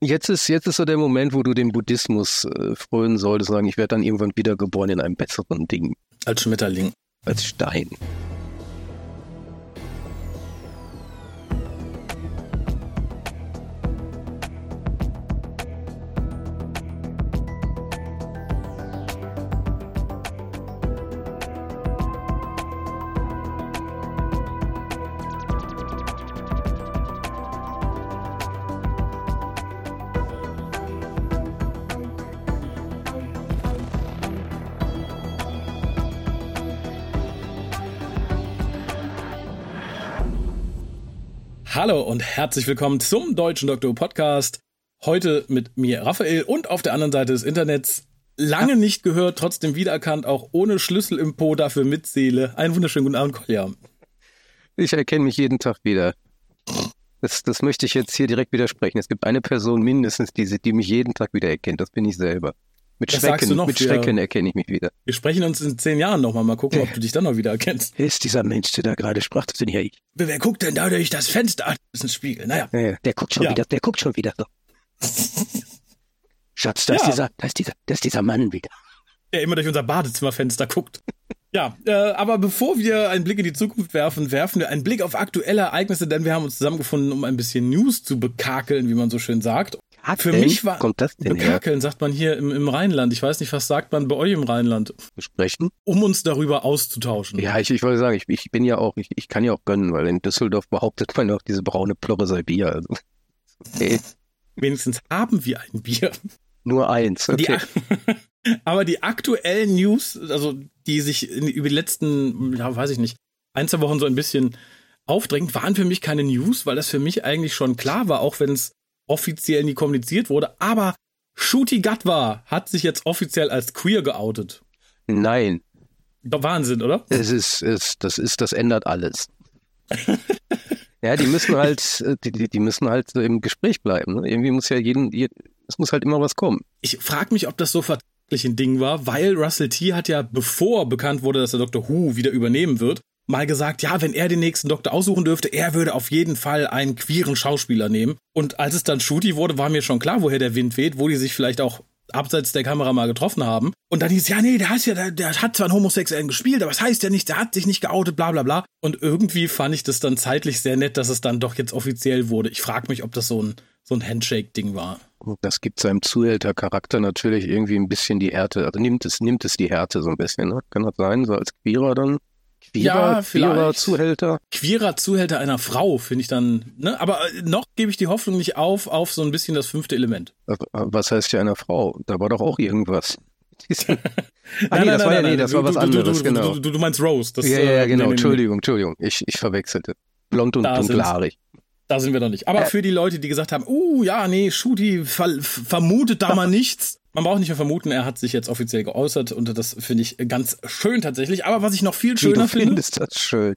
Jetzt ist, jetzt ist so der Moment, wo du dem Buddhismus äh, frönen solltest, sagen, ich werde dann irgendwann wiedergeboren in einem besseren Ding. Als Schmetterling. Als Stein. Herzlich willkommen zum Deutschen Doktor Podcast. Heute mit mir Raphael und auf der anderen Seite des Internets lange nicht gehört, trotzdem wiedererkannt, auch ohne Schlüssel im Po, dafür mit Seele. Einen wunderschönen guten Abend, Kolja. Ich erkenne mich jeden Tag wieder. Das, das möchte ich jetzt hier direkt widersprechen. Es gibt eine Person mindestens, die, die mich jeden Tag wieder erkennt. Das bin ich selber. Mit Das Schrecken, mit wir- Schrecken erkenne ich mich wieder. Wir sprechen uns in zehn Jahren nochmal. Mal gucken, ob du dich dann noch wieder erkennst. Wer ist dieser Mensch, der da gerade sprach? Das bin ja ich. Wer, guckt denn da durch das Fenster? Ach, das ist ein Spiegel. Naja. Ja, ja, der guckt schon Ja. wieder, der guckt schon wieder. Schatz, da ist dieser, da ist dieser, da ist dieser Mann wieder. der immer durch unser Badezimmerfenster guckt. Ja, äh, aber bevor wir einen Blick in die Zukunft werfen, werfen wir einen Blick auf aktuelle Ereignisse, denn wir haben uns zusammengefunden, um ein bisschen News zu bekakeln, wie man so schön sagt. Für mich war kommt das denn her? bekakeln, sagt man hier im, im Rheinland. Ich weiß nicht, was sagt man bei euch im Rheinland, Besprechen? um uns darüber auszutauschen. Ja, ich, ich wollte sagen, ich, ich bin ja auch, ich, ich kann ja auch gönnen, weil in Düsseldorf behauptet man auch diese braune Plörre sei Bier. Also. Okay. Wenigstens haben wir ein Bier. Nur eins. Die, Okay. aber die aktuellen News, also die sich in, über die letzten, ja, weiß ich nicht, ein, zwei Wochen so ein bisschen aufdrängen, waren für mich keine News, weil das für mich eigentlich schon klar war, auch wenn es offiziell nie kommuniziert wurde. Aber Shooty Gatwa hat sich jetzt offiziell als queer geoutet. Nein, Wahnsinn, oder? es ist, es, das ist, das ändert alles. ja, die müssen halt, äh, die, die, müssen halt so im Gespräch bleiben. Ne? Irgendwie muss ja jeden, je- es muss halt immer was kommen. Ich frage mich, ob das so vertraglich ein Ding war, weil Russell T. hat ja, bevor bekannt wurde, dass der Dr. Who wieder übernehmen wird, mal gesagt, ja, wenn er den nächsten Doktor aussuchen dürfte, er würde auf jeden Fall einen queeren Schauspieler nehmen. Und als es dann Shooty wurde, war mir schon klar, woher der Wind weht, wo die sich vielleicht auch abseits der Kamera mal getroffen haben. Und dann hieß, ja, nee, der, ist ja, der, der hat zwar einen Homosexuellen gespielt, aber das heißt ja nicht, der hat sich nicht geoutet, bla bla bla. Und irgendwie fand ich das dann zeitlich sehr nett, dass es dann doch jetzt offiziell wurde. Ich frage mich, ob das so ein, so ein Handshake-Ding war. Das gibt seinem Zuhältercharakter natürlich irgendwie ein bisschen die Härte, also nimmt es, nimmt es die Härte so ein bisschen, ne? Kann das sein, so als Queerer dann? Queerer, Ja, Queerer. Zuhälter? queerer Zuhälter einer Frau, finde ich dann, ne? Aber äh, noch gebe ich die Hoffnung nicht auf, auf so ein bisschen das fünfte Element. Was heißt ja einer Frau? Da war doch auch irgendwas. Ah, nee, nein, das war nein, ja, nein, nee, das war was anderes, du, genau. Du, du, meinst Rose. Das, ja, ja, ja, äh, genau. nee, nee. Entschuldigung, Entschuldigung. Ich, ich verwechselte. Blond und Da sind's. dunklarig. Da sind wir noch nicht. Aber Äh. für die Leute, die gesagt haben, uh, ja, nee, Schuti ver vermutet da mal nichts. Man braucht nicht mehr vermuten, er hat sich jetzt offiziell geäußert und das finde ich ganz schön tatsächlich. Aber was ich noch viel schöner du finde, findest das schön.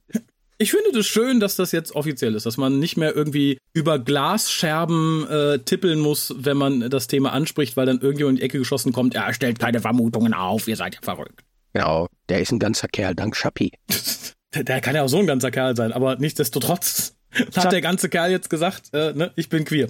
Ich finde das schön, dass das jetzt offiziell ist, dass man nicht mehr irgendwie über Glasscherben äh, tippeln muss, wenn man das Thema anspricht, weil dann irgendjemand in die Ecke geschossen kommt, er stellt keine Vermutungen auf, ihr seid ja verrückt. Ja, der ist ein ganzer Kerl, dank Schappi. Der, der kann ja auch so ein ganzer Kerl sein, aber nichtsdestotrotz hat der ganze Kerl jetzt gesagt, äh, ne, ich bin queer.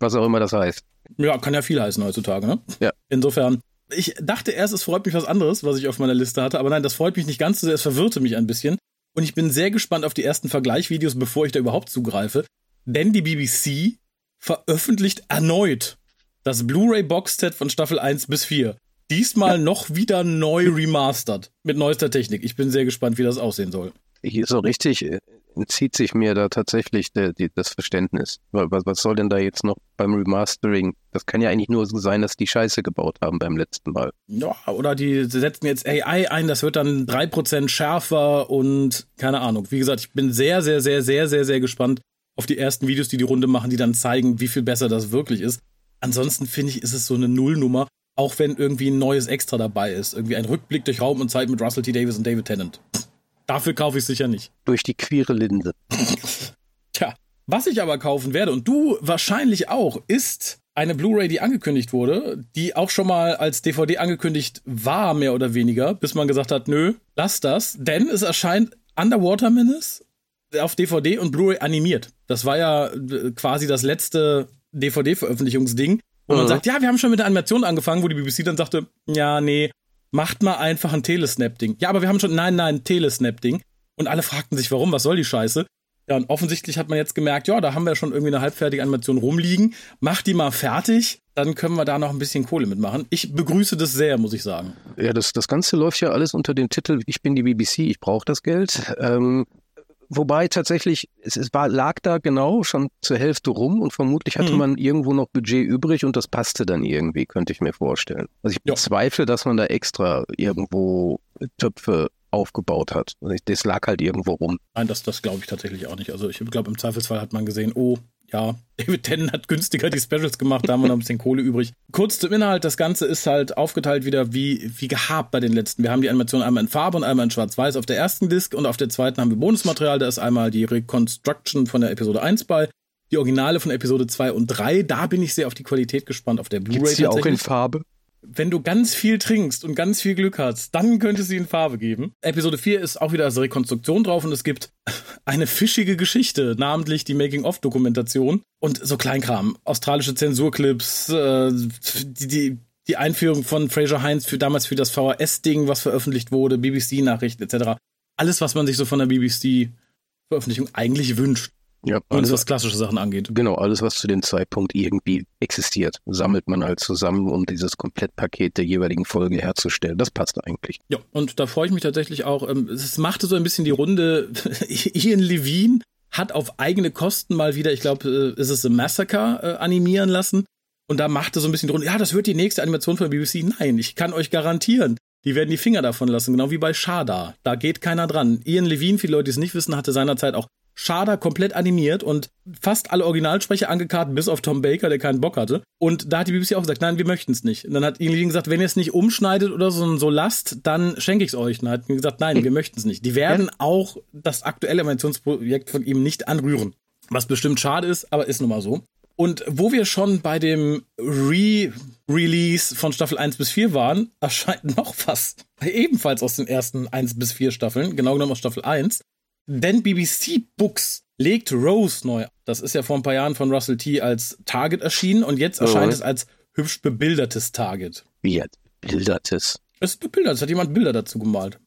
Was auch immer das heißt. Ja, kann ja viel heißen heutzutage, ne? Ja. Insofern, ich dachte erst, es freut mich was anderes, was ich auf meiner Liste hatte, aber nein, das freut mich nicht ganz so sehr, es verwirrte mich ein bisschen. Und ich bin sehr gespannt auf die ersten Vergleichvideos, bevor ich da überhaupt zugreife. Denn die BBC veröffentlicht erneut das Blu-ray-Boxset von Staffel 1 bis 4. Diesmal noch wieder neu remastered mit neuester Technik. Ich bin sehr gespannt, wie das aussehen soll. Hier so richtig äh, entzieht sich mir da tatsächlich der, die, das Verständnis. Wa- Was, was soll denn da jetzt noch beim Remastering? Das kann ja eigentlich nur so sein, dass die Scheiße gebaut haben beim letzten Mal. Ja, oder die setzen jetzt AI ein, das wird dann 3% schärfer und keine Ahnung. Wie gesagt, ich bin sehr, sehr, sehr, sehr, sehr, sehr gespannt auf die ersten Videos, die die Runde machen, die dann zeigen, wie viel besser das wirklich ist. Ansonsten finde ich, ist es so eine Nullnummer, auch wenn irgendwie ein neues Extra dabei ist. Irgendwie ein Rückblick durch Raum und Zeit mit Russell T. Davis und David Tennant. Dafür kaufe ich sicher nicht. Durch die queere Linse. Tja, was ich aber kaufen werde, und du wahrscheinlich auch, ist eine Blu-ray, die angekündigt wurde, die auch schon mal als DVD angekündigt war, mehr oder weniger, bis man gesagt hat, nö, lass das, denn es erscheint Underwater Menace auf DVD und Blu-ray animiert. Das war ja äh, quasi das letzte DVD-Veröffentlichungsding, wo man Mhm. sagt, ja, wir haben schon mit der Animation angefangen, wo die BBC dann sagte, ja, nee, macht mal einfach ein Telesnap-Ding. Ja, aber wir haben schon, nein, nein, ein Telesnap-Ding. Und alle fragten sich, warum, was soll die Scheiße? Ja, und offensichtlich hat man jetzt gemerkt, ja, da haben wir schon irgendwie eine halbfertige Animation rumliegen. Mach die mal fertig, dann können wir da noch ein bisschen Kohle mitmachen. Ich begrüße das sehr, muss ich sagen. Ja, das, das Ganze läuft ja alles unter dem Titel Ich bin die BBC, ich brauche das Geld. Ähm, wobei tatsächlich, es, es war, lag da genau schon zur Hälfte rum und vermutlich hatte Mhm. man irgendwo noch Budget übrig und das passte dann irgendwie, könnte ich mir vorstellen. Also ich Ja. bezweifle, dass man da extra irgendwo Töpfe aufgebaut hat. Also Das lag halt irgendwo rum. Nein, das, das glaube ich tatsächlich auch nicht. Also ich glaube, im Zweifelsfall hat man gesehen, oh, ja, David Tennant hat günstiger die Specials gemacht, da haben wir noch ein bisschen Kohle übrig. Kurz zum Inhalt, das Ganze ist halt aufgeteilt wieder wie, wie gehabt bei den letzten. Wir haben die Animation einmal in Farbe und einmal in Schwarz-Weiß auf der ersten Disc und auf der zweiten haben wir Bonusmaterial. Da ist einmal die Reconstruction von der Episode 1 bei, die Originale von Episode 2 und 3. Da bin ich sehr auf die Qualität gespannt, auf der Blu-ray die auch in tatsächlich. Farbe? Wenn du ganz viel trinkst und ganz viel Glück hast, dann könnte sie in Farbe geben. Episode 4 ist auch wieder als Rekonstruktion drauf und es gibt eine fischige Geschichte, namentlich die Making-of-Dokumentation und so Kleinkram. Australische Zensurclips, äh, die, die, die Einführung von Fraser Heinz für damals für das VHS-Ding, was veröffentlicht wurde, BBC-Nachrichten etc. Alles, was man sich so von der BBC-Veröffentlichung eigentlich wünscht, Ja, zumindest alles, was klassische Sachen angeht. genau, alles, was zu dem Zeitpunkt irgendwie existiert, sammelt man halt zusammen, um dieses Komplettpaket der jeweiligen Folge herzustellen. Das passt eigentlich. Ja, und da freue ich mich tatsächlich auch. ähm, Es machte so ein bisschen die Runde. Ian Levine hat auf eigene Kosten mal wieder, ich glaube, äh, ist es The Massacre äh, animieren lassen. Und da machte so ein bisschen die Runde, ja, das wird die nächste Animation von BBC. Nein, ich kann euch garantieren, die werden die Finger davon lassen, genau wie bei Shada. Da geht keiner dran. Ian Levine, viele Leute, die es nicht wissen, hatte seinerzeit auch Shada komplett animiert und fast alle Originalsprecher angekartet, bis auf Tom Baker, der keinen Bock hatte. Und da hat die BBC auch gesagt, nein, wir möchten es nicht. Und dann hat Levine gesagt, wenn ihr es nicht umschneidet oder so, so lasst, dann schenke ich es euch. Und dann hat die gesagt, nein, wir möchten es nicht. Die werden auch das aktuelle Animationsprojekt von ihm nicht anrühren. Was bestimmt schade ist, aber ist nun mal so. Und wo wir schon bei dem Re-Release von Staffel 1 bis 4 waren, erscheint noch was. Ebenfalls aus den ersten 1 bis 4 Staffeln, genau genommen aus Staffel 1. Denn BBC Books legt Rose neu. Das ist ja vor ein paar Jahren von Russell T. als Target erschienen und jetzt erscheint Mhm. es als hübsch bebildertes Target. Wie jetzt bildertes. Es ist bebildert, es hat jemand Bilder dazu gemalt.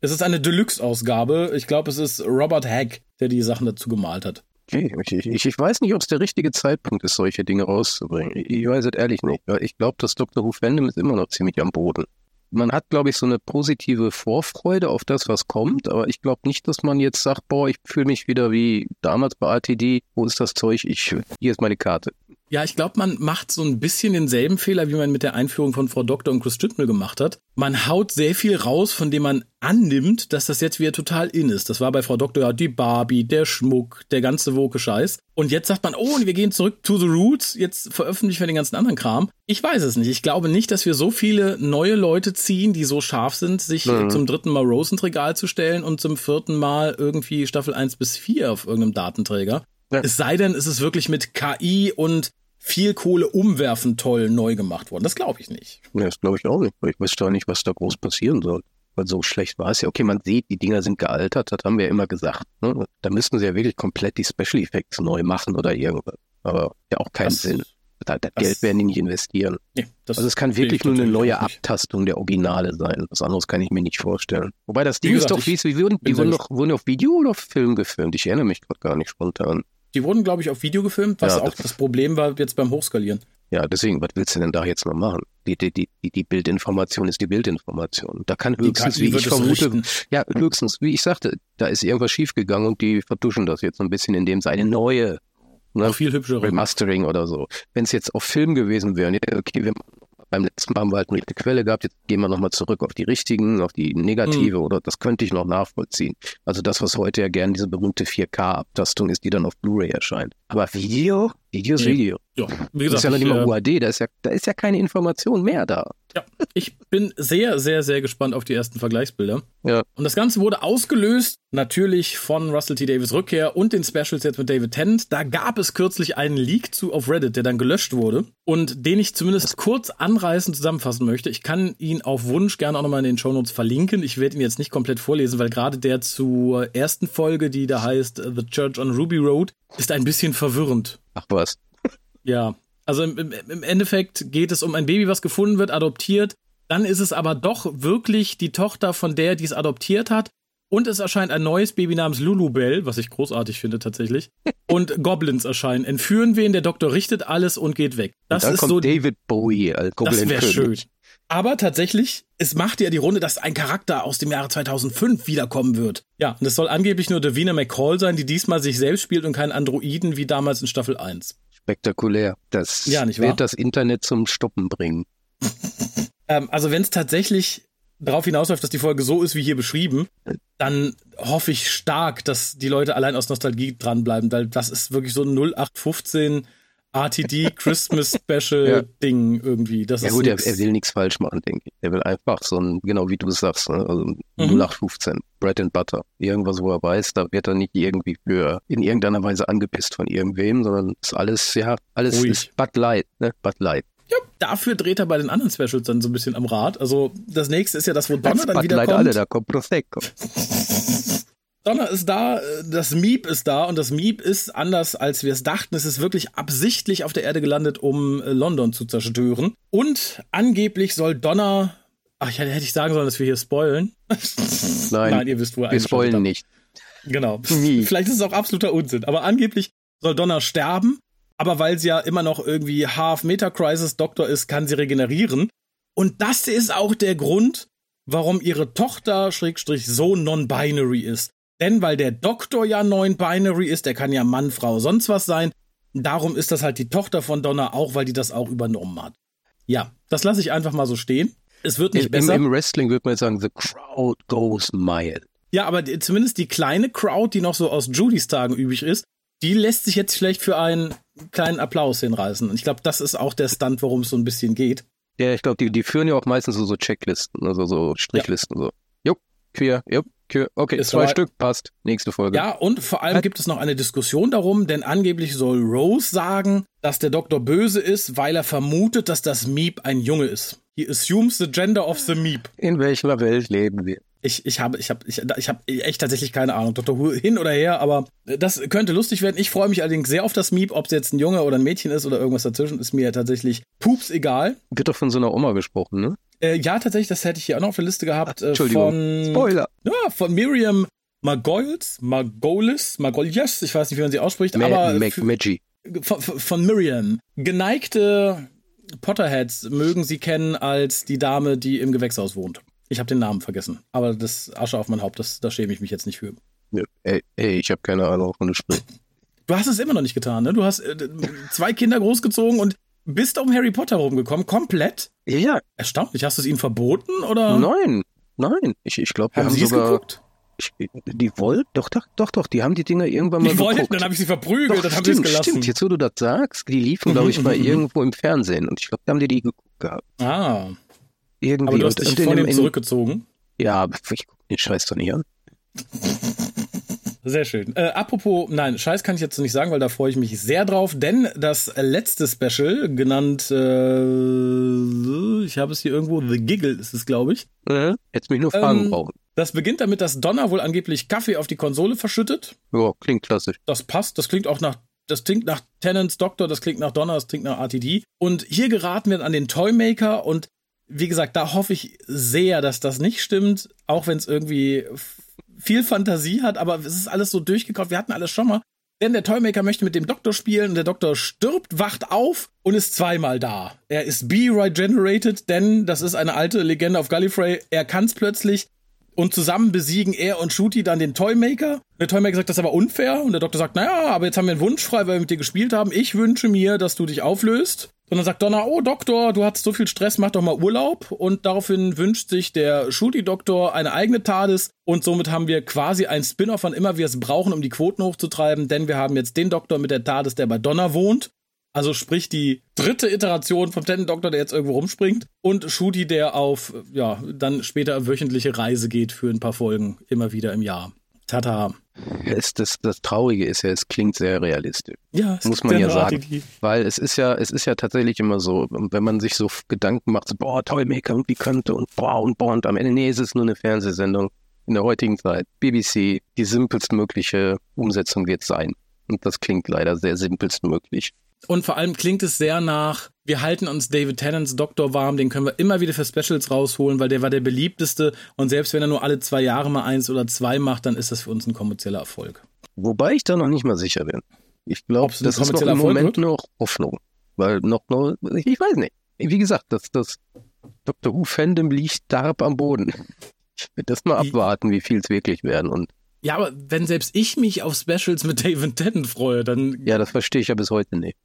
Es ist eine Deluxe-Ausgabe. Ich glaube, es ist Robert Hack, der die Sachen dazu gemalt hat. Okay, ich, ich, ich weiß nicht, ob es der richtige Zeitpunkt ist, solche Dinge rauszubringen. Ich, ich weiß es ehrlich nicht. Ich glaube, das Dr. Who Fandom ist immer noch ziemlich am Boden. Man hat, glaube ich, so eine positive Vorfreude auf das, was kommt, aber ich glaube nicht, dass man jetzt sagt, boah, ich fühle mich wieder wie damals bei RTD, wo ist das Zeug? Ich, hier ist meine Karte. Ja, ich glaube, man macht so ein bisschen denselben Fehler, wie man mit der Einführung von Frau Doktor und Chris Chibnall gemacht hat. Man haut sehr viel raus, von dem man annimmt, dass das jetzt wieder total in ist. Das war bei Frau Doktor ja die Barbie, der Schmuck, der ganze woke Scheiß. Und jetzt sagt man, oh, und wir gehen zurück to the roots, jetzt veröffentlichen wir den ganzen anderen Kram. Ich weiß es nicht. Ich glaube nicht, dass wir so viele neue Leute ziehen, die so scharf sind, sich Mhm. zum dritten Mal Rose ins Regal zu stellen und zum vierten Mal irgendwie Staffel 1 bis 4 auf irgendeinem Datenträger. Ja. Es sei denn, es ist wirklich mit KI und viel Kohle umwerfen toll neu gemacht worden. Das glaube ich nicht. Ja, das glaube ich auch nicht. Ich weiß doch nicht, was da groß passieren soll. Weil so schlecht war es ja. Okay, man sieht, die Dinger sind gealtert, das haben wir ja immer gesagt. Ne? Da müssten sie ja wirklich komplett die Special Effects neu machen oder irgendwas. Aber ja auch keinen Das- Sinn. Das, das das- Geld werden die nicht investieren. Nee, Also es kann wirklich ich nur eine neue. Abtastung der Originale sein. Was anderes kann ich mir nicht vorstellen. Wobei das Ding gesagt, ist doch, wie, wie wurden, die wurden doch wurden auf Video oder auf Film gefilmt? Ich erinnere mich gerade gar nicht spontan. Die wurden, glaube ich, auf Video gefilmt, was Ja, auch das- das Problem war jetzt beim Hochskalieren. Ja, deswegen, was willst du denn da jetzt noch machen? Die, die, die, die- Bildinformation ist die Bildinformation. Da kann höchstens, KI wie ich vermute, richten. ja, höchstens, wie ich sagte, da ist irgendwas schiefgegangen und die vertuschen das jetzt so ein bisschen, indem sie eine neue ne, viel hübschere. Remastering oder so. Wenn es jetzt auf Film gewesen wäre, ja, okay, wir, beim letzten Mal haben wir halt eine Quelle gehabt, jetzt gehen wir nochmal zurück auf die richtigen, auf die negative Hm. oder das könnte ich noch nachvollziehen. Also das, was heute ja gern diese berühmte 4K-Abtastung ist, die dann auf Blu-ray erscheint. Aber Video? Video ist Nee. Video. Ja, wie Das ist gesagt, ja noch ich, nicht mal äh, UAD, da ist ja, da ist ja keine Information mehr da. ja, ich bin sehr, sehr, sehr gespannt auf die ersten Vergleichsbilder. Ja. Und das Ganze wurde ausgelöst, natürlich von Russell T. Davis Rückkehr und den Specials jetzt mit David Tennant. Da gab es kürzlich einen Leak zu auf Reddit, der dann gelöscht wurde und den ich zumindest kurz anreißend zusammenfassen möchte. Ich kann ihn auf Wunsch gerne auch nochmal in den Shownotes verlinken. Ich werde ihn jetzt nicht komplett vorlesen, weil gerade der zur ersten Folge, die da heißt The Church on Ruby Road, ist ein bisschen verwirrend. Ach was. Ja, also im, im Endeffekt geht es um ein Baby, was gefunden wird, adoptiert. Dann ist es aber doch wirklich die Tochter von der, die es adoptiert hat. Und es erscheint ein neues Baby namens Lulubell, was ich großartig finde tatsächlich. Und Goblins erscheinen. Entführen wen, der Doktor richtet alles und geht weg. Das ist so David Bowie als Goblin. Das wäre schön. Aber tatsächlich, es macht ja die Runde, dass ein Charakter aus dem Jahre 2005 wiederkommen wird. Ja, und es soll angeblich nur Davina McCall sein, die diesmal sich selbst spielt und keinen Androiden wie damals in Staffel 1. Spektakulär. Das Ja, wird das Internet zum Stoppen bringen. Ähm, also wenn es tatsächlich darauf hinausläuft, dass die Folge so ist wie hier beschrieben, dann hoffe ich stark, dass die Leute allein aus Nostalgie dranbleiben, weil das ist wirklich so ein 0815 RTD Christmas Special Ja. Ding irgendwie. Das Ja ist gut, er, er will nichts falsch machen, denke ich. Er will einfach so ein, genau wie du es sagst, ne? also Mhm. 0815, Bread and Butter. Irgendwas, wo er weiß, da wird er nicht irgendwie für in irgendeiner Weise angepisst von irgendwem, sondern ist alles, ja, alles Ruhig. ist Bud Light, ne? Bud Light. ja, dafür dreht er bei den anderen Specials dann so ein bisschen am Rad. Also das nächste ist ja das, wo Donner dann wieder Light kommt. alle, da kommt Prosecco. Donner ist da, äh, das Miep ist da und das Miep ist anders als wir es dachten. Es ist wirklich absichtlich auf der Erde gelandet, um äh, London zu zerstören. Und angeblich soll Donner, ach, ja, hätte ich sagen sollen, dass wir hier spoilen. Nein, Nein, ihr wisst, wo wir spoilen habt. nicht. Genau. Nie. Vielleicht ist es auch absoluter Unsinn, aber angeblich soll Donner sterben, aber weil sie ja immer noch irgendwie Half-Meta-Crisis-Doktor ist, kann sie regenerieren. Und das ist auch der Grund, warum ihre Tochter, Schrägstrich, so non-binary ist. Denn weil der Doktor ja non-binary ist, der kann ja Mann, Frau, sonst was sein. Darum ist das halt die Tochter von Donner auch, weil die das auch übernommen hat. Ja, das lasse ich einfach mal so stehen. Es wird nicht Im, besser. Im Wrestling würde man jetzt sagen, the crowd goes mild. Ja, aber die, zumindest die kleine Crowd, die noch so aus Judys Tagen übrig ist, die lässt sich jetzt vielleicht für einen kleinen Applaus hinreißen. Und ich glaube, das ist auch der Stunt, worum es so ein bisschen geht. Ja, ich glaube, die, die führen ja auch meistens so, so Checklisten, also so Strichlisten. So. Jupp, queer, jupp. Okay, Ist zwei. Stück, passt. Nächste Folge. Ja, und vor allem gibt es noch eine Diskussion darum, denn angeblich soll Rose sagen, dass der Doktor böse ist, weil er vermutet, dass das Meep ein Junge ist. He assumes the gender of the Meep. In welcher Welt leben wir? Ich, ich habe ich hab, ich, ich hab echt tatsächlich keine Ahnung, Dr. Who hin oder her, aber das könnte lustig werden. Ich freue mich allerdings sehr auf das Meep, ob es jetzt ein Junge oder ein Mädchen ist oder irgendwas dazwischen, ist mir tatsächlich pups egal. Wird doch von so einer Oma gesprochen, ne? Äh, ja, tatsächlich, das hätte ich hier auch noch auf der Liste gehabt. Äh, Entschuldigung. von, Spoiler. ja, von Miriam Margolis, Margolis, Margolies, ich weiß nicht, wie man sie ausspricht, Ma aber Mac Maggie. von, von Miriam. Geneigte Potterheads mögen sie kennen als die Dame, die im Gewächshaus wohnt. Ich habe den Namen vergessen, aber das Asche auf mein Haupt, das, da schäme ich mich jetzt nicht für. Ja, Ey, ey, ich habe keine Ahnung, wovon du sprichst. Du hast es immer noch nicht getan, ne? Du hast äh, zwei Kinder großgezogen und bist um Harry Potter rumgekommen, komplett. Ja, Erstaunlich. Hast du es ihnen verboten oder nein, nein. Ich, ich glaube, wir haben haben sie es sogar. geguckt? Ich, die wollten, doch, doch, doch, doch, die haben die Dinger irgendwann mal Die wollten, geguckt. dann habe ich sie verprügelt, Doch, dann haben sie es gelassen. stimmt. Jetzt, wo du das sagst, die liefen, glaube ich, Mhm, mal mhm, mhm. irgendwo im Fernsehen. Und ich glaube, da haben die die geguckt gehabt. Ah, Irgendwie. aber du hast dich und in zurückgezogen. Ja, ich guck den Scheiß doch nicht an. Sehr schön. Äh, apropos, nein, Scheiß kann ich jetzt nicht sagen, weil da freue ich mich sehr drauf, denn das letzte Special, genannt, äh, ich habe es hier irgendwo, The Giggle ist es, glaube ich. Äh? Hättest mich nur fragen Ähm, brauchen. Das beginnt damit, dass Donner wohl angeblich Kaffee auf die Konsole verschüttet. Ja, klingt klassisch. Das passt, das klingt auch nach, das klingt nach Tennants Doctor, das klingt nach Donner, das klingt nach RTD. Und hier geraten wir an den Toymaker und wie gesagt, da hoffe ich sehr, dass das nicht stimmt, auch wenn es irgendwie viel Fantasie hat, aber es ist alles so durchgekauft, wir hatten alles schon mal. Denn der Toymaker möchte mit dem Doktor spielen und der Doktor stirbt, wacht auf und ist zweimal da. Er ist B-Regenerated, denn das ist eine alte Legende auf Gallifrey. Er kann es plötzlich und zusammen besiegen er und Shooty dann den Toymaker. Der Toymaker sagt, das ist aber unfair. Und der Doktor sagt, naja, aber jetzt haben wir einen Wunsch frei, weil wir mit dir gespielt haben. Ich wünsche mir, dass du dich auflöst. Und dann sagt Donner, oh Doktor, du hattest so viel Stress, mach doch mal Urlaub. Und daraufhin wünscht sich der Shooty-Doktor eine eigene TARDIS. Und somit haben wir quasi ein Spin-off, wann immer wir es brauchen, um die Quoten hochzutreiben. Denn wir haben jetzt den Doktor mit der TARDIS, der bei Donner wohnt. Also sprich die dritte Iteration vom Tenant Doktor, der jetzt irgendwo rumspringt. Und Shooty, der auf, ja, dann später wöchentliche Reise geht für ein paar Folgen, immer wieder im Jahr. Tata. Es, das, das Traurige ist ja, es klingt sehr realistisch. Ja, es Muss man ja sagen. Weil es ist ja, es ist ja tatsächlich immer so, wenn man sich so Gedanken macht, so, boah, Toymaker und wie könnte und boah und boah und am Ende, nee, es ist nur eine Fernsehsendung in der heutigen Zeit. BBC, die simpelstmögliche Umsetzung wird sein. Und das klingt leider sehr simpelstmöglich. Und vor allem klingt es sehr nach, wir halten uns David Tennants Doktor warm, den können wir immer wieder für Specials rausholen, weil der war der beliebteste. Und selbst wenn er nur alle zwei Jahre mal eins oder zwei macht, dann ist das für uns ein kommerzieller Erfolg. Wobei ich da noch nicht mal sicher bin. Ich glaube, das ist noch im Moment wird? noch Hoffnung. Weil noch, noch, ich weiß nicht. Wie gesagt, das, das Dr. Who-Fandom liegt darb am Boden. Ich will das mal abwarten, wie viel es wirklich werden. Und ja, aber wenn selbst ich mich auf Specials mit David Tennant freue, dann. Ja, das verstehe ich ja bis heute nicht.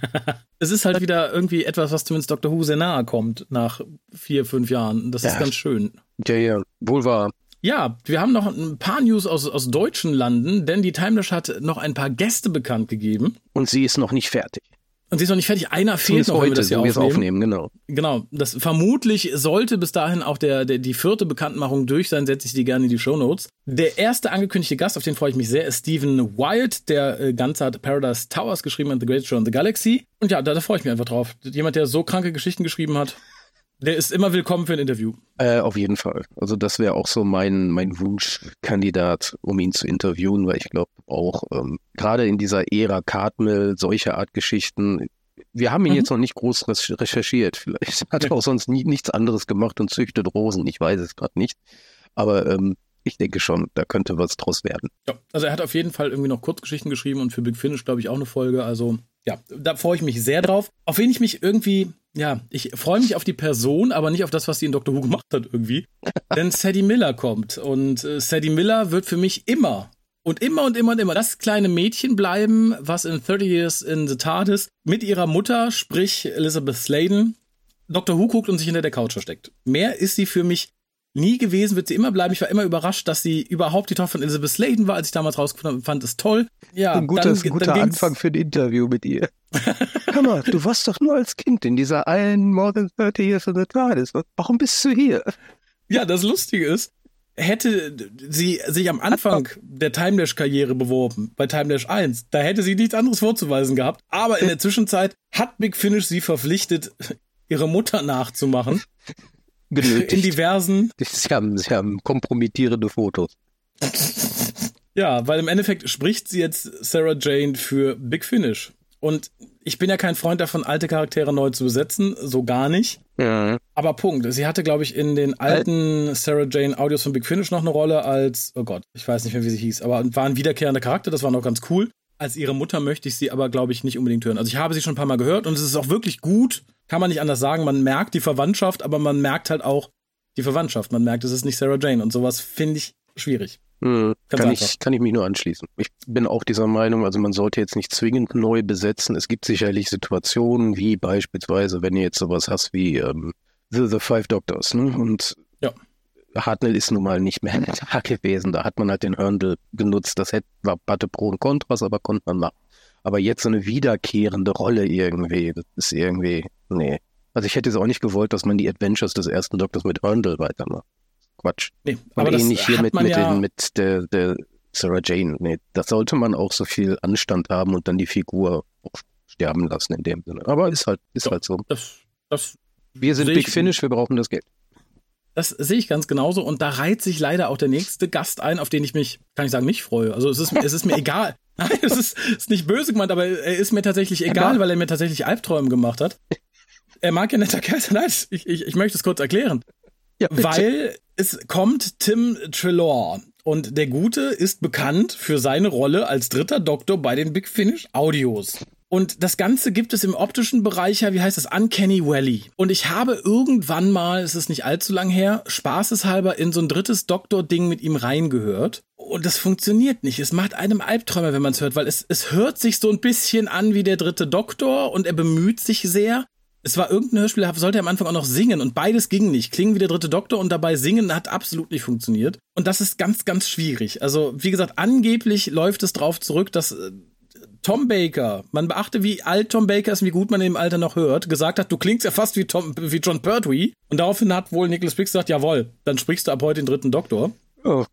es ist halt wieder irgendwie etwas, was zumindest Dr. Who sehr nahe kommt nach vier, fünf Jahren. Das ja. ist ganz schön. Ja, ja, wohl wahr. Ja, wir haben noch ein paar News aus, aus deutschen Landen, denn die Timelash hat noch ein paar Gäste bekannt gegeben. Und sie ist noch nicht fertig. Und sie ist noch nicht fertig. Einer fehlt noch, heute, wenn wir das hier aufnehmen. aufnehmen. Genau. Genau. Das vermutlich sollte bis dahin auch der, der die vierte Bekanntmachung durch sein. Setze ich die gerne in die Show Notes. Der erste angekündigte Gast, auf den freue ich mich sehr, ist Stephen Wild, der äh, ganz hat Paradise Towers geschrieben und The Great Show in the Galaxy. Und ja, da, da freue ich mich einfach drauf. Jemand, der so kranke Geschichten geschrieben hat. Der ist immer willkommen für ein Interview. Äh, auf jeden Fall. Also das wäre auch so mein, mein Wunschkandidat, um ihn zu interviewen, weil ich glaube auch ähm, gerade in dieser Ära Cartmill, solche Art Geschichten, wir haben ihn mhm. jetzt noch nicht groß recherchiert. Vielleicht hat er auch sonst nie, nichts anderes gemacht und züchtet Rosen. Ich weiß es gerade nicht. Aber ähm, ich denke schon, da könnte was draus werden. Ja, also er hat auf jeden Fall irgendwie noch Kurzgeschichten geschrieben und für Big Finish, glaube ich, auch eine Folge. Also ja, da freue ich mich sehr drauf. Auf wen ich mich irgendwie, ja, ich freue mich auf die Person, aber nicht auf das, was sie in Doctor Who gemacht hat irgendwie. Denn Sadie Miller kommt und äh, Sadie Miller wird für mich immer und immer und immer und immer das kleine Mädchen bleiben, was in 30 Years in the TARDIS mit ihrer Mutter, sprich Elizabeth Sladen, Dr. Who guckt und sich hinter der Couch versteckt. Mehr ist sie für mich nie gewesen, wird sie immer bleiben. Ich war immer überrascht, dass sie überhaupt die Tochter von Elizabeth Sladen war, als ich damals rausgefunden habe, fand es toll. Ja, ein guter, dann, ein guter Anfang für ein Interview mit ihr. Hör mal, du warst doch nur als Kind in dieser einen More Than 30 Years in the TARDIS. Warum bist du hier? Ja, das Lustige ist, hätte sie sich am Anfang der Timelash-Karriere beworben, bei Timelash 1, da hätte sie nichts anderes vorzuweisen gehabt. Aber in der Zwischenzeit hat Big Finish sie verpflichtet, ihre Mutter nachzumachen genötigt. In diversen. Sie haben, sie haben kompromittierende Fotos. Ja, weil im Endeffekt spricht sie jetzt Sarah Jane für Big Finish. Und ich bin ja kein Freund davon, alte Charaktere neu zu besetzen, so gar nicht. Ja. Aber Punkt. Sie hatte, glaube ich, in den alten Sarah Jane Audios von Big Finish noch eine Rolle als, oh Gott, ich weiß nicht mehr, wie sie hieß, aber war ein wiederkehrender Charakter, das war noch ganz cool. Als ihre Mutter möchte ich sie aber, glaube ich, nicht unbedingt hören. Also ich habe sie schon ein paar Mal gehört und es ist auch wirklich gut. Kann man nicht anders sagen. Man merkt die Verwandtschaft, aber man merkt halt auch die Verwandtschaft. Man merkt, es ist nicht Sarah Jane und sowas finde ich schwierig. Hm, kann, ich, kann ich mich nur anschließen. Ich bin auch dieser Meinung, also man sollte jetzt nicht zwingend neu besetzen. Es gibt sicherlich Situationen, wie beispielsweise, wenn ihr jetzt sowas hast wie ähm, The, The Five Doctors, ne? Und ja. Hartnell ist nun mal nicht mehr da gewesen. Da hat man halt den Hörndl genutzt. Das hätte, war Batte Pro und Kontras, aber konnte man machen. Aber jetzt so eine wiederkehrende Rolle irgendwie, das ist irgendwie, nee. Also ich hätte es auch nicht gewollt, dass man die Adventures des ersten Doktors mit Hörndl weitermacht. Quatsch. Nee, aber und ähnlich hier mit, mit, ja den, mit der, der Sarah Jane. Nee, das sollte man auch so viel Anstand haben und dann die Figur sterben lassen in dem Sinne. Aber ist halt, ist ja, halt so. Das, das wir sind Big Finish, wir brauchen das Geld. Das sehe ich ganz genauso und da reiht sich leider auch der nächste Gast ein, auf den ich mich, kann ich sagen, nicht freue. Also es ist, es ist mir egal. Nein, es ist, ist nicht böse gemeint, aber er ist mir tatsächlich egal, weil er mir tatsächlich Albträume gemacht hat. Er mag ja netter Kerl sein. Nein, ich, ich, ich möchte es kurz erklären. Ja, weil es kommt Tim Trelaw und der Gute ist bekannt für seine Rolle als dritter Doktor bei den Big Finish Audios. Und das Ganze gibt es im optischen Bereich ja, wie heißt das, Uncanny Valley. Und ich habe irgendwann mal, es ist nicht allzu lang her, spaßeshalber in so ein drittes Doktor-Ding mit ihm reingehört. Und das funktioniert nicht. Es macht einem Albträume, wenn man es hört, weil es, es hört sich so ein bisschen an wie der dritte Doktor und er bemüht sich sehr. Es war irgendein Hörspiel, sollte am Anfang auch noch singen und beides ging nicht. Klingen wie der dritte Doktor und dabei singen hat absolut nicht funktioniert. Und das ist ganz, ganz schwierig. Also, wie gesagt, angeblich läuft es drauf zurück, dass äh, Tom Baker, man beachte, wie alt Tom Baker ist und wie gut man im Alter noch hört, gesagt hat, du klingst ja fast wie, Tom, wie John Pertwee. Und daraufhin hat wohl Nicholas Briggs gesagt, jawohl, dann sprichst du ab heute den dritten Doktor. Oh.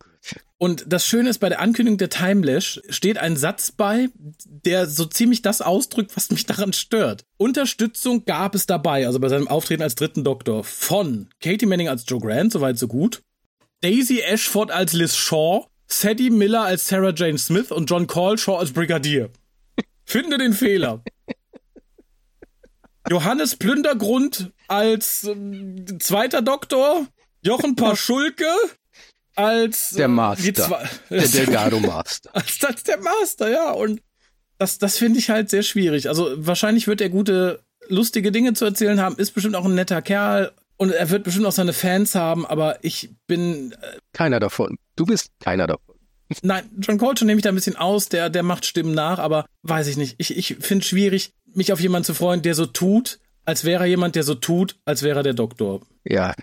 Und das Schöne ist, bei der Ankündigung der Timelash steht ein Satz bei, der so ziemlich das ausdrückt, was mich daran stört. Unterstützung gab es dabei, also bei seinem Auftreten als dritten Doktor, von Katie Manning als Joe Grant, soweit so gut, Daisy Ashford als Liz Shaw, Sadie Miller als Sarah Jane Smith und John Colshaw als Brigadier. Finde den Fehler. Johannes Plündergrund als äh, zweiter Doktor, Jochen Paschulke als der Master, der Delgado Master. Als, als der Master, ja. Und das, das finde ich halt sehr schwierig. Also wahrscheinlich wird er gute, lustige Dinge zu erzählen haben, ist bestimmt auch ein netter Kerl und er wird bestimmt auch seine Fans haben, aber ich bin. Äh, keiner davon. Du bist keiner davon. Nein, John Coltrane nehme ich da ein bisschen aus, der, der macht Stimmen nach, aber weiß ich nicht. Ich, ich finde es schwierig, mich auf jemanden zu freuen, der so tut, als wäre er jemand, der so tut, als wäre er der Doktor. Ja,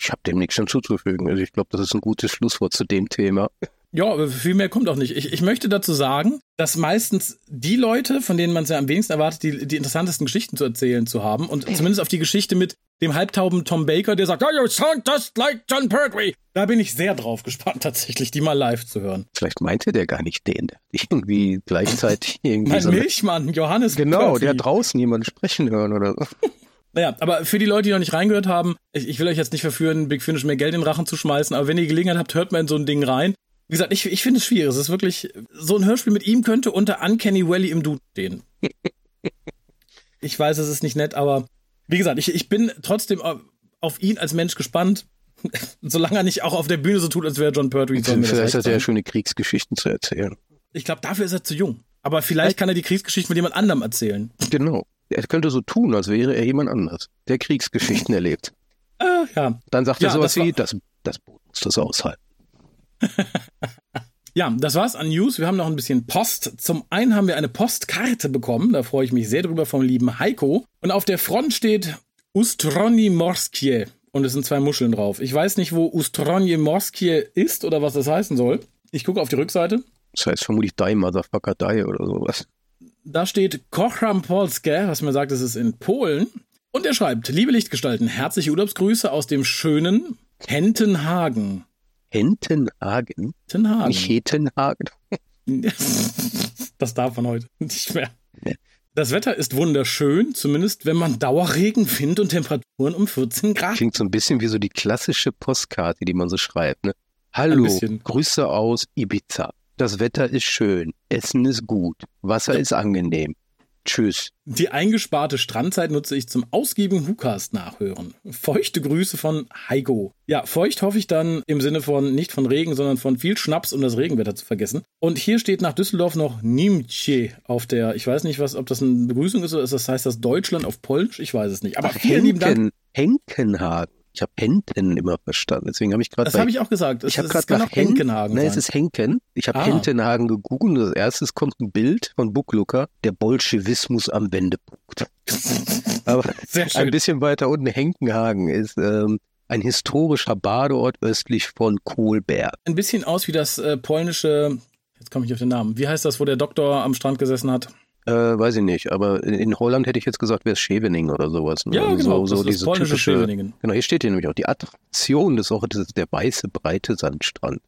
ich habe dem nichts hinzuzufügen. Also ich glaube, das ist ein gutes Schlusswort zu dem Thema. Ja, viel mehr kommt auch nicht. Ich, ich möchte dazu sagen, dass meistens die Leute, von denen man es ja am wenigsten erwartet, die, die interessantesten Geschichten zu erzählen zu haben und zumindest auf die Geschichte mit dem halbtauben Tom Baker, der sagt, oh, you sound just like John Pertwee. Da bin ich sehr drauf gespannt, tatsächlich, die mal live zu hören. Vielleicht meinte der gar nicht den. Irgendwie gleichzeitig irgendwie. Mein so Milchmann, Johannes Genau, Pertwee. der draußen jemanden sprechen hören oder so. Naja, aber für die Leute, die noch nicht reingehört haben, ich, ich will euch jetzt nicht verführen, Big Finish mehr Geld in den Rachen zu schmeißen, aber wenn ihr Gelegenheit habt, hört mal in so ein Ding rein. Wie gesagt, ich, ich finde es schwierig. Es ist wirklich, so ein Hörspiel mit ihm könnte unter Uncanny Valley im Dude stehen. ich weiß, es ist nicht nett, aber wie gesagt, ich, ich bin trotzdem auf ihn als Mensch gespannt. Solange er nicht auch auf der Bühne so tut, als wäre John Pertwee. Vielleicht hat er ja schöne Kriegsgeschichten zu erzählen. Ich glaube, dafür ist er zu jung. Aber vielleicht kann er die Kriegsgeschichten mit jemand anderem erzählen. Genau. Er könnte so tun, als wäre er jemand anders, der Kriegsgeschichten erlebt. Äh, ja. Dann sagt ja, er sowas wie, das, das Boot muss das aushalten. ja, das war's an News. Wir haben noch ein bisschen Post. Zum einen haben wir eine Postkarte bekommen. Da freue ich mich sehr drüber vom lieben Heiko. Und auf der Front steht Ustroni Morskie. Und es sind zwei Muscheln drauf. Ich weiß nicht, wo Ustroni Morskie ist oder was das heißen soll. Ich gucke auf die Rückseite. Das heißt vermutlich Die Motherfucker Die oder sowas. Da steht Kochram Polskie, was mir sagt, es ist in Polen. Und er schreibt, liebe Lichtgestalten, herzliche Urlaubsgrüße aus dem schönen Hentenhagen. Hentenhagen? Hentenhagen. Nicht Hetenhagen. das darf man heute nicht mehr. Das Wetter ist wunderschön, zumindest wenn man Dauerregen, Wind und Temperaturen um 14 Grad. Klingt so ein bisschen wie so die klassische Postkarte, die man so schreibt. Ne? Hallo, Grüße aus Ibiza. Das Wetter ist schön, Essen ist gut, Wasser ist angenehm. Tschüss. Die eingesparte Strandzeit nutze ich zum ausgiebigen Hukast nachhören. Feuchte Grüße von Heiko. Ja, feucht hoffe ich dann im Sinne von nicht von Regen, sondern von viel Schnaps, um das Regenwetter zu vergessen. Und hier steht nach Düsseldorf noch Nimce auf der, ich weiß nicht, was, ob das eine Begrüßung ist oder das heißt das Deutschland auf Polnisch, ich weiß es nicht. Aber Ach, vielen lieben Dank. Henkenhagen. Ich habe Henten immer verstanden. Deswegen habe ich gerade. Das habe ich auch gesagt. ich habe gerade nach Hen Henkenhagen. Nein, es ist Henken. Ich habe ah. Hentenhagen gegoogelt. Das erste kommt ein Bild von Bucklooker, der Bolschewismus am Wendepunkt. Aber ein bisschen weiter unten Henkenhagen ist ähm, ein historischer Badeort östlich von Kohlberg. Ein bisschen aus wie das äh, polnische. Jetzt komme ich auf den Namen. Wie heißt das, wo der Doktor am Strand gesessen hat? Äh, weiß ich nicht, aber in, Holland hätte ich jetzt gesagt, wäre es Scheveningen oder sowas. Ne? Ja, genau, so, so diese typische, Scheveningen. Genau, hier steht hier nämlich auch die Attraktion des Ortes ist der weiße, breite Sandstrand.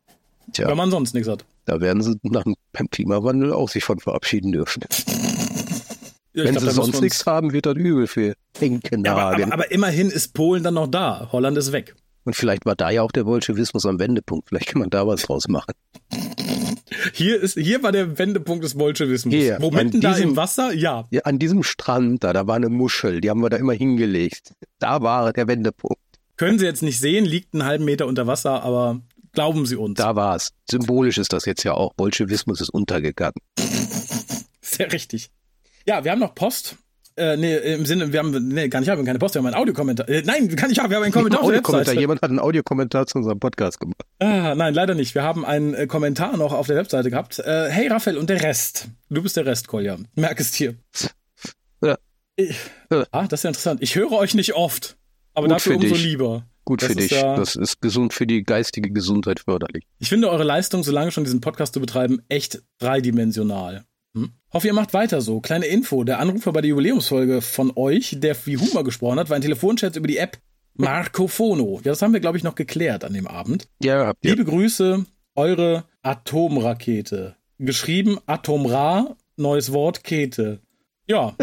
Tja, Wenn man sonst nichts hat. Da werden sie nach dem Klimawandel auch sich von verabschieden dürfen. Ja, Wenn glaub, sie sonst nichts haben, wird das übel für Enkenhagen. Ja, aber, aber, aber immerhin ist Polen dann noch da. Holland ist weg. Und vielleicht war da ja auch der Bolschewismus am Wendepunkt. Vielleicht kann man da was draus machen. Hier, ist, hier war der Wendepunkt des Bolschewismus. Hier, Wo mitten da im Wasser? Ja. ja. An diesem Strand da, da war eine Muschel, die haben wir da immer hingelegt. Da war der Wendepunkt. Können Sie jetzt nicht sehen, liegt einen halben Meter unter Wasser, aber glauben Sie uns. Da war es. Symbolisch ist das jetzt ja auch. Bolschewismus ist untergegangen. Sehr richtig. Ja, wir haben noch Post. Äh, nee, im Sinne, wir haben, nee, gar nicht, wir haben keine Post, wir haben einen Audiokommentar. Äh, nein, kann ich haben, wir haben einen Kommentar. Audiokommentar. Jemand hat einen Audiokommentar zu unserem Podcast gemacht. Ah, nein, leider nicht. Wir haben einen äh, Kommentar noch auf der Webseite gehabt. Äh, hey Raphael und der Rest. Du bist der Rest, Kolja. Merk es dir. Ja. Ich, ah, das ist ja interessant. Ich höre euch nicht oft, aber Gut dafür umso dich. lieber. Gut das für dich. Ja, das ist gesund für die geistige Gesundheit förderlich. Ich finde eure Leistung, solange schon diesen Podcast zu betreiben, echt dreidimensional. Hm? Hoffe, ihr macht weiter so. Kleine Info. Der Anrufer bei der Jubiläumsfolge von euch, der wie Humor gesprochen hat, war ein Telefonchat über die App Marcofono. Ja, das haben wir, glaube ich, noch geklärt an dem Abend. Ja, habt ihr. Liebe Grüße, eure Atomrakete. Geschrieben Atomra, neues Wort, Kete. Ja.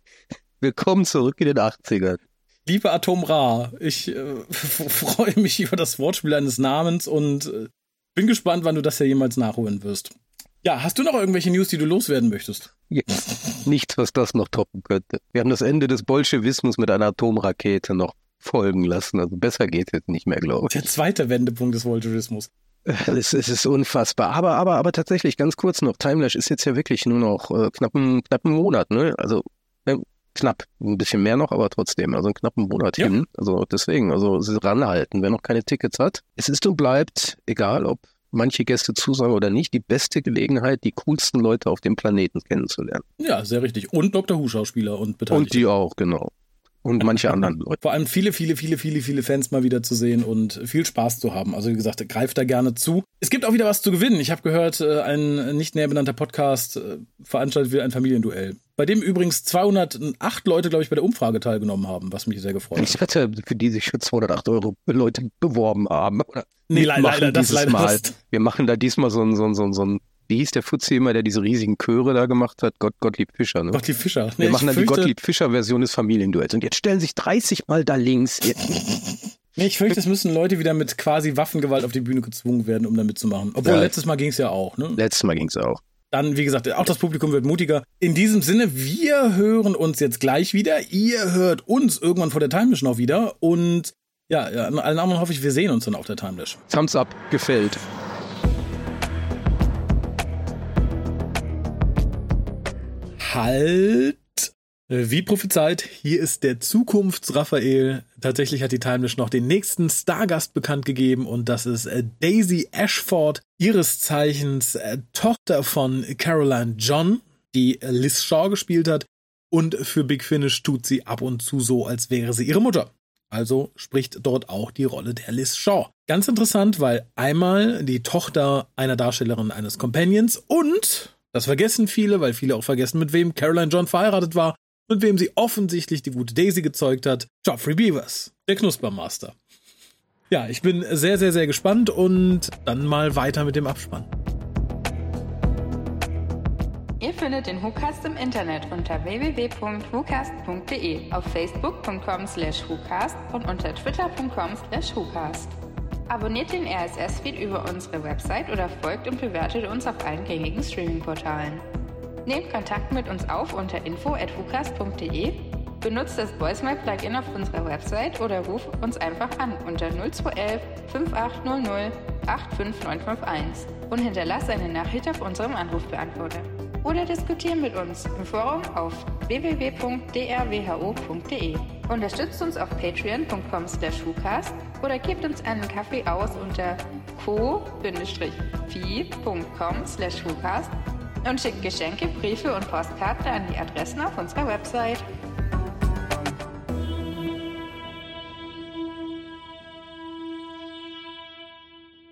Willkommen zurück in den 80ern. Liebe Atomra, ich äh, freue mich über das Wortspiel eines Namens und äh, bin gespannt, wann du das ja jemals nachholen wirst. Ja, hast du noch irgendwelche News, die du loswerden möchtest? Ja. nichts, was das noch toppen könnte. Wir haben das Ende des Bolschewismus mit einer Atomrakete noch folgen lassen. Also besser geht es nicht mehr, glaube ich. Der zweite Wendepunkt des Bolschewismus. Es, es, ist unfassbar. Aber, aber, aber tatsächlich ganz kurz noch. Timelash ist jetzt ja wirklich nur noch äh, knapp, einen, knapp einen Monat, ne? Also äh, knapp, ein bisschen mehr noch, aber trotzdem, also einen knappen Monat ja. hin. Also deswegen, also ranhalten, wer noch keine Tickets hat. Es ist und bleibt, egal ob manche Gäste zusagen oder nicht, die beste Gelegenheit, die coolsten Leute auf dem Planeten kennenzulernen. Ja, sehr richtig. Und Dr. Who-Schauspieler und Beteiligte. Und die auch, genau und manche anderen Leute. Vor allem viele, viele, viele, viele, viele Fans mal wieder zu sehen und viel Spaß zu haben. Also wie gesagt, greift da gerne zu. Es gibt auch wieder was zu gewinnen. Ich habe gehört, äh, ein nicht näher benannter Podcast äh, veranstaltet wieder ein Familienduell. Bei dem übrigens 208 Leute, glaube ich, bei der Umfrage teilgenommen haben, was mich sehr gefreut hat. Ich hatte, für die sich schon 208 Euro Leute beworben haben. Oder nee, leider, das leider. Mal. Wir machen da diesmal so ein, so ein, so ein, so ein wie hieß der Fuzzi immer, der diese riesigen Chöre da gemacht hat? Gott, Gottlieb Fischer, ne? Gottlieb Fischer. Nee, Wir machen dann fürchte... die Gottlieb Fischer-Version des Familienduells. Und jetzt stellen sich 30 Mal da links. nee, ich fürchte, es müssen Leute wieder mit quasi Waffengewalt auf die Bühne gezwungen werden, um da mitzumachen. Obwohl, ja. letztes Mal ging es ja auch, ne? Letztes Mal ging es auch. Dann, wie gesagt, auch das Publikum wird mutiger. In diesem Sinne, wir hören uns jetzt gleich wieder. Ihr hört uns irgendwann vor der Time noch wieder. Und ja, an allen anderen hoffe ich, wir sehen uns dann auf der Time Thumbs up, gefällt. Halt. Wie prophezeit, hier ist der Zukunfts-Raphael. Tatsächlich hat die Timeless noch den nächsten Stargast bekannt gegeben und das ist äh, Daisy Ashford, ihres Zeichens äh, Tochter von Caroline John, die Liz Shaw gespielt hat. Und für Big Finish tut sie ab und zu so, als wäre sie ihre Mutter. Also spricht dort auch die Rolle der Liz Shaw. Ganz interessant, weil einmal die Tochter einer Darstellerin eines Companions und das vergessen viele, weil viele auch vergessen, mit wem Caroline John verheiratet war, mit wem sie offensichtlich die gute Daisy gezeugt hat. Geoffrey Beavers, der Knuspermaster. Ja, ich bin sehr, sehr, sehr gespannt und dann mal weiter mit dem Abspann. Ihr findet den WhoCast im Internet unter www.whocast.de, auf facebook.com slash WhoCast und unter twitter.com slash WhoCast. Abonniert den RSS-Feed über unsere Website oder folgt und bewertet uns auf allen gängigen Streaming-Portalen. Nehmt Kontakt mit uns auf unter info.hucast.de, benutzt das Voicemail-Plugin auf unserer Website oder ruft uns einfach an unter 0211 5800 85951 und hinterlasst eine Nachricht auf unserem Anrufbeantworter oder diskutieren mit uns im Forum auf www.drwho.de. Unterstützt uns auf patreon.com slash oder gebt uns einen Kaffee aus unter co-fi.com slash und schickt Geschenke, Briefe und Postkarten an die Adressen auf unserer Website.